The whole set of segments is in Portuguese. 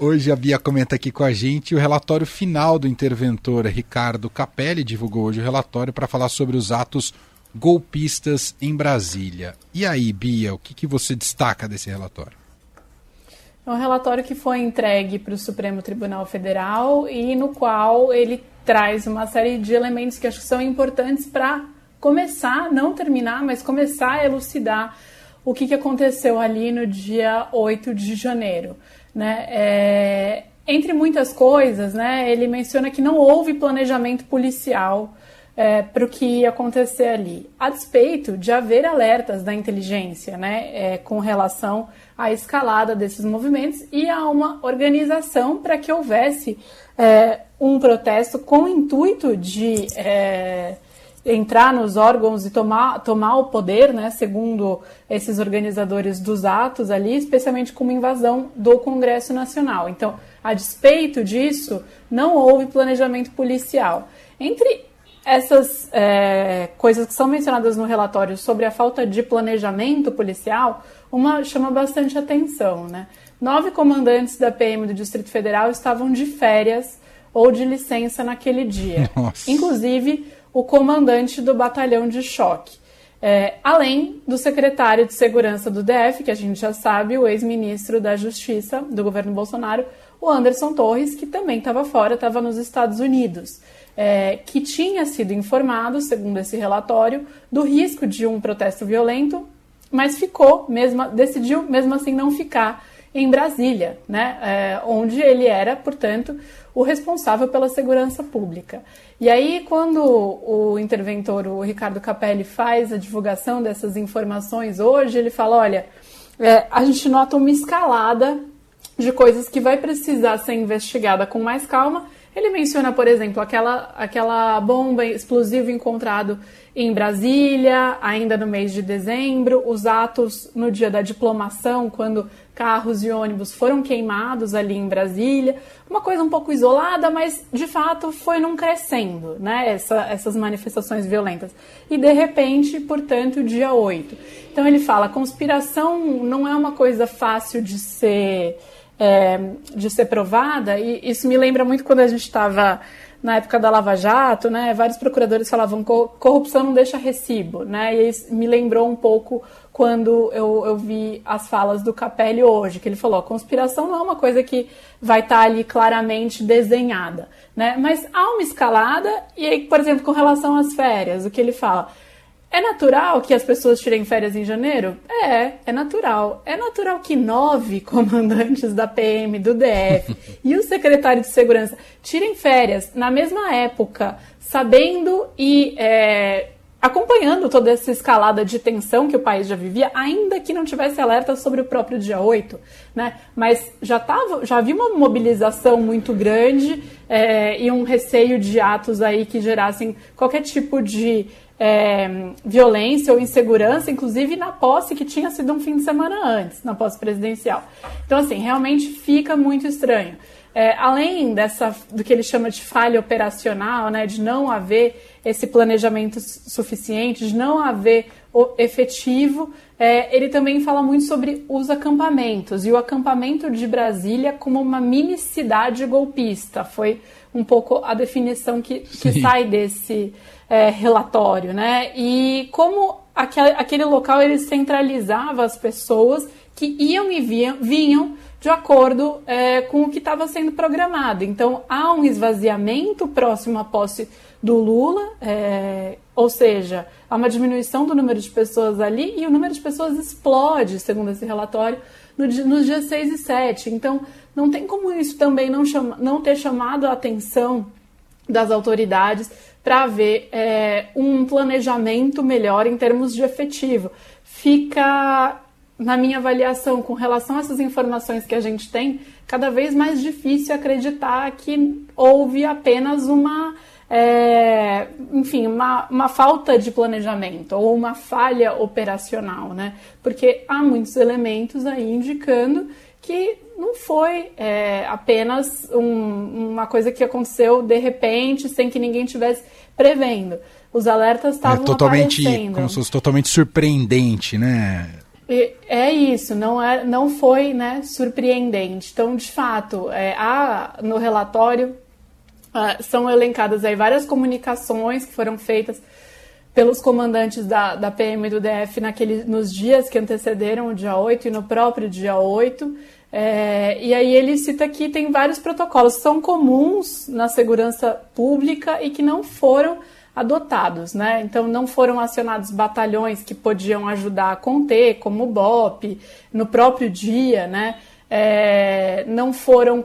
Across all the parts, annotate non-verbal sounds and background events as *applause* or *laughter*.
Hoje a Bia comenta aqui com a gente o relatório final do interventor Ricardo Capelli, divulgou hoje o relatório para falar sobre os atos golpistas em Brasília. E aí, Bia, o que, que você destaca desse relatório? É um relatório que foi entregue para o Supremo Tribunal Federal e no qual ele traz uma série de elementos que acho que são importantes para começar, não terminar, mas começar a elucidar o que, que aconteceu ali no dia 8 de janeiro. Né? É, entre muitas coisas, né, ele menciona que não houve planejamento policial é, para o que ia acontecer ali, a despeito de haver alertas da inteligência né, é, com relação à escalada desses movimentos e a uma organização para que houvesse é, um protesto com o intuito de é, entrar nos órgãos e tomar, tomar o poder, né, segundo esses organizadores dos atos ali, especialmente com uma invasão do Congresso Nacional. Então, a despeito disso, não houve planejamento policial. Entre essas é, coisas que são mencionadas no relatório sobre a falta de planejamento policial, uma chama bastante atenção. Né? Nove comandantes da PM do Distrito Federal estavam de férias ou de licença naquele dia. Nossa. Inclusive, o comandante do batalhão de choque. É, além do secretário de segurança do DF, que a gente já sabe, o ex-ministro da Justiça do governo Bolsonaro, o Anderson Torres, que também estava fora, estava nos Estados Unidos, é, que tinha sido informado, segundo esse relatório, do risco de um protesto violento, mas ficou, mesmo, decidiu mesmo assim não ficar em Brasília, né, é, onde ele era, portanto, o responsável pela segurança pública. E aí, quando o interventor, o Ricardo Capelli, faz a divulgação dessas informações hoje, ele fala: olha, é, a gente nota uma escalada de coisas que vai precisar ser investigada com mais calma. Ele menciona, por exemplo, aquela, aquela bomba explosiva encontrado em Brasília, ainda no mês de dezembro, os atos no dia da diplomação, quando carros e ônibus foram queimados ali em Brasília, uma coisa um pouco isolada, mas de fato foi num crescendo, né, essa, essas manifestações violentas. E de repente, portanto, dia 8. Então ele fala, conspiração não é uma coisa fácil de ser, é, de ser provada, e isso me lembra muito quando a gente estava na época da Lava Jato, né, vários procuradores falavam corrupção não deixa recibo, né, e isso me lembrou um pouco quando eu, eu vi as falas do Capelli hoje, que ele falou, conspiração não é uma coisa que vai estar tá ali claramente desenhada, né, mas há uma escalada, e aí, por exemplo, com relação às férias, o que ele fala, é natural que as pessoas tirem férias em janeiro? É, é natural. É natural que nove *laughs* comandantes da PM, do DF *laughs* e o secretário de Segurança tirem férias na mesma época, sabendo e é, acompanhando toda essa escalada de tensão que o país já vivia, ainda que não tivesse alerta sobre o próprio dia 8, né? Mas já, tava, já havia uma mobilização muito grande é, e um receio de atos aí que gerassem qualquer tipo de é, violência ou insegurança, inclusive na posse que tinha sido um fim de semana antes, na posse presidencial. Então, assim, realmente fica muito estranho. É, além dessa do que ele chama de falha operacional, né, de não haver esse planejamento suficiente, de não haver o efetivo, é, ele também fala muito sobre os acampamentos e o acampamento de Brasília como uma mini cidade golpista. Foi um pouco a definição que, que sai desse é, relatório, né? E como aquele, aquele local ele centralizava as pessoas que iam e vinham, vinham de acordo é, com o que estava sendo programado. Então há um esvaziamento próximo à posse do Lula, é, ou seja, há uma diminuição do número de pessoas ali e o número de pessoas explode, segundo esse relatório, no, nos dias 6 e 7. Então não tem como isso também não, chama, não ter chamado a atenção das autoridades para haver é, um planejamento melhor em termos de efetivo. Fica, na minha avaliação, com relação a essas informações que a gente tem, cada vez mais difícil acreditar que houve apenas uma. É, enfim, uma, uma falta de planejamento ou uma falha operacional, né? Porque há muitos elementos aí indicando que não foi é, apenas um, uma coisa que aconteceu de repente, sem que ninguém tivesse prevendo. Os alertas estavam é, totalmente, aparecendo. Como se fosse totalmente surpreendente, né? É isso, não, é, não foi né, surpreendente. Então, de fato, é, há, no relatório uh, são elencadas aí várias comunicações que foram feitas pelos comandantes da, da PM e do DF naquele, nos dias que antecederam o dia 8 e no próprio dia 8. É, e aí ele cita que tem vários protocolos que são comuns na segurança pública e que não foram adotados, né? Então não foram acionados batalhões que podiam ajudar a conter, como o BOP, no próprio dia, né? É, não foram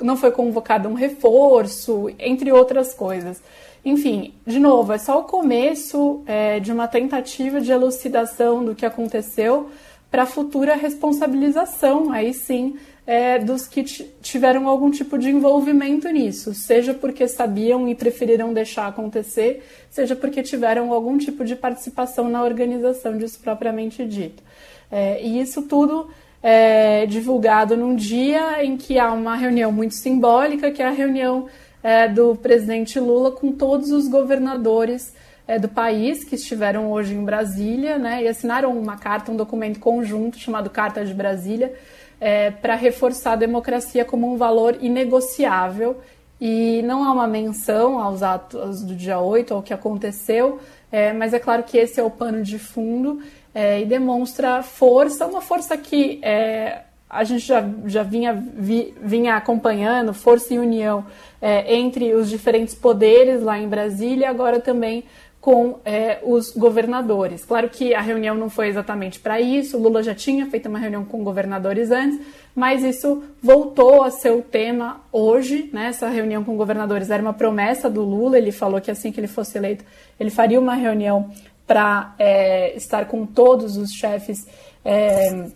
não foi convocado um reforço, entre outras coisas. Enfim, de novo, é só o começo é, de uma tentativa de elucidação do que aconteceu para futura responsabilização, aí sim, é, dos que tiveram algum tipo de envolvimento nisso, seja porque sabiam e preferiram deixar acontecer, seja porque tiveram algum tipo de participação na organização disso propriamente dito. É, e isso tudo é divulgado num dia em que há uma reunião muito simbólica, que é a reunião é, do presidente Lula com todos os governadores é, do país que estiveram hoje em Brasília, né, e assinaram uma carta, um documento conjunto chamado Carta de Brasília, é, para reforçar a democracia como um valor inegociável. E não há uma menção aos atos do dia 8, ao que aconteceu, é, mas é claro que esse é o pano de fundo é, e demonstra força, uma força que é, a gente já, já vinha, vi, vinha acompanhando, força e união é, entre os diferentes poderes lá em Brasília, agora também com é, os governadores. Claro que a reunião não foi exatamente para isso, o Lula já tinha feito uma reunião com governadores antes, mas isso voltou a ser o tema hoje. Né? Essa reunião com governadores era uma promessa do Lula, ele falou que assim que ele fosse eleito, ele faria uma reunião para é, estar com todos os chefes. É,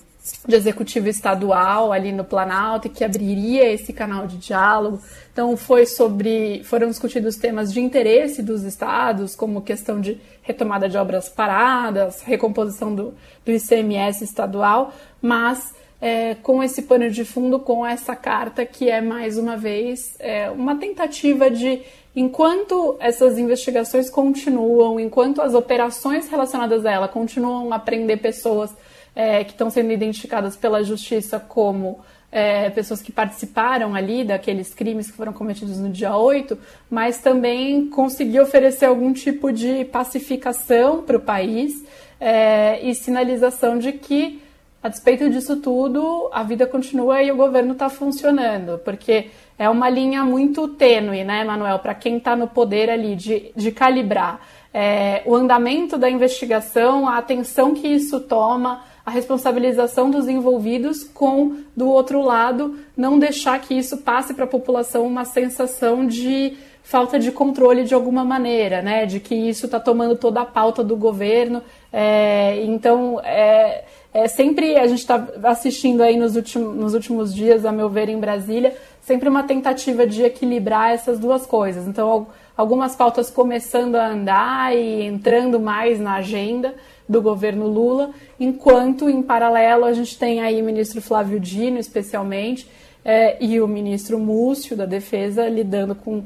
de executivo estadual ali no Planalto e que abriria esse canal de diálogo. Então foi sobre foram discutidos temas de interesse dos estados, como questão de retomada de obras paradas, recomposição do, do ICMS estadual, mas é, com esse pano de fundo, com essa carta que é mais uma vez é, uma tentativa de enquanto essas investigações continuam, enquanto as operações relacionadas a ela continuam a prender pessoas é, que estão sendo identificadas pela justiça como é, pessoas que participaram ali daqueles crimes que foram cometidos no dia 8, mas também conseguir oferecer algum tipo de pacificação para o país é, e sinalização de que, a despeito disso tudo, a vida continua e o governo está funcionando, porque é uma linha muito tênue, né, Manuel, para quem está no poder ali, de, de calibrar é, o andamento da investigação, a atenção que isso toma a responsabilização dos envolvidos com, do outro lado, não deixar que isso passe para a população uma sensação de falta de controle de alguma maneira, né? De que isso está tomando toda a pauta do governo. É, então, é, é, sempre a gente está assistindo aí nos últimos, nos últimos dias, a meu ver, em Brasília, sempre uma tentativa de equilibrar essas duas coisas. Então, algumas pautas começando a andar e entrando mais na agenda do governo Lula, enquanto em paralelo a gente tem aí o ministro Flávio Dino, especialmente, é, e o ministro Múcio da Defesa lidando com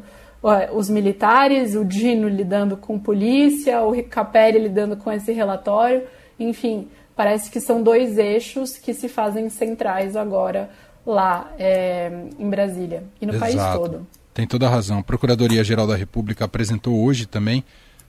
os militares, o Dino lidando com polícia, o Capelli lidando com esse relatório, enfim, parece que são dois eixos que se fazem centrais agora lá é, em Brasília e no Exato. país todo. Tem toda a razão. A Procuradoria-Geral da República apresentou hoje também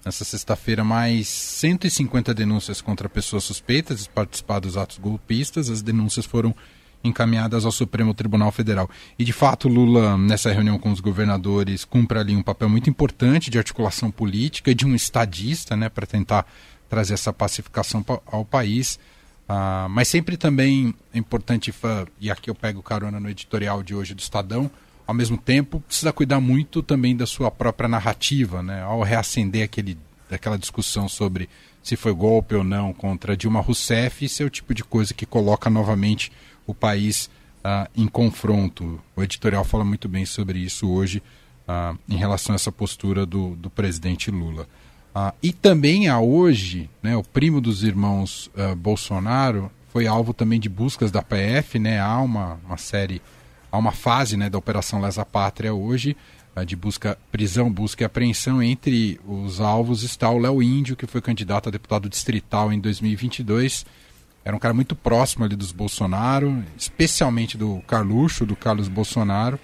nessa sexta-feira, mais 150 denúncias contra pessoas suspeitas de participar dos atos golpistas. As denúncias foram encaminhadas ao Supremo Tribunal Federal. E, de fato, Lula, nessa reunião com os governadores, cumpre ali um papel muito importante de articulação política e de um estadista, né, para tentar trazer essa pacificação ao país. Ah, mas sempre também é importante, e aqui eu pego carona no editorial de hoje do Estadão, ao mesmo tempo, precisa cuidar muito também da sua própria narrativa, né? Ao reacender aquele, aquela discussão sobre se foi golpe ou não contra Dilma Rousseff, isso é o tipo de coisa que coloca novamente o país uh, em confronto. O editorial fala muito bem sobre isso hoje uh, em relação a essa postura do, do presidente Lula. Uh, e também há hoje, né, o primo dos irmãos Bolsonaro foi alvo também de buscas da PF, né? Há uma, uma série há uma fase né, da Operação Lesa Pátria hoje, né, de busca, prisão, busca e apreensão. Entre os alvos está o Léo Índio, que foi candidato a deputado distrital em 2022, era um cara muito próximo ali dos Bolsonaro, especialmente do Carluxo, do Carlos Bolsonaro.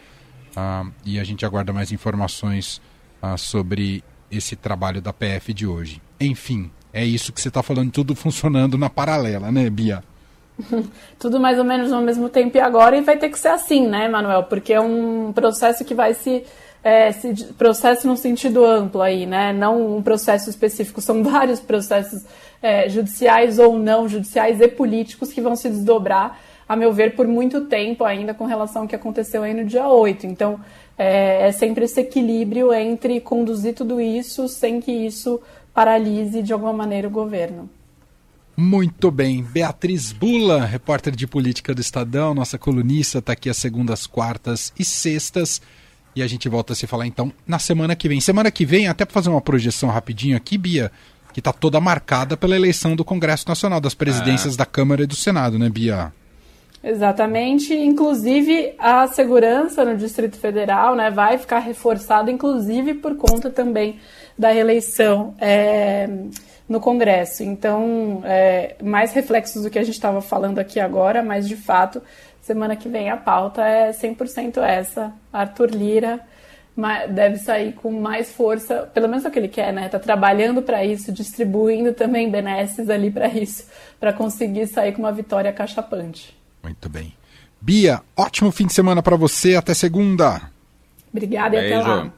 Uh, e a gente aguarda mais informações uh, sobre esse trabalho da PF de hoje. Enfim, é isso que você está falando, tudo funcionando na paralela, né, Bia? *laughs* tudo mais ou menos ao mesmo tempo e agora, e vai ter que ser assim, né, Manuel? Porque é um processo que vai se. É, se processo no sentido amplo aí, né? Não um processo específico, são *laughs* vários processos é, judiciais ou não judiciais e políticos que vão se desdobrar, a meu ver, por muito tempo ainda com relação ao que aconteceu aí no dia 8. Então, é, é sempre esse equilíbrio entre conduzir tudo isso sem que isso paralise de alguma maneira o governo. Muito bem. Beatriz Bula, repórter de política do Estadão, nossa colunista, está aqui às segundas, quartas e sextas. E a gente volta a se falar então na semana que vem. Semana que vem, até para fazer uma projeção rapidinho aqui, Bia, que está toda marcada pela eleição do Congresso Nacional, das presidências é. da Câmara e do Senado, né, Bia? Exatamente, inclusive a segurança no Distrito Federal né, vai ficar reforçada, inclusive por conta também da reeleição é, no Congresso. Então, é, mais reflexos do que a gente estava falando aqui agora, mas de fato, semana que vem a pauta é 100% essa. Arthur Lira deve sair com mais força, pelo menos é o que ele quer, né? Tá trabalhando para isso, distribuindo também benesses ali para isso, para conseguir sair com uma vitória cachapante. Muito bem. Bia, ótimo fim de semana para você, até segunda. Obrigada e até lá.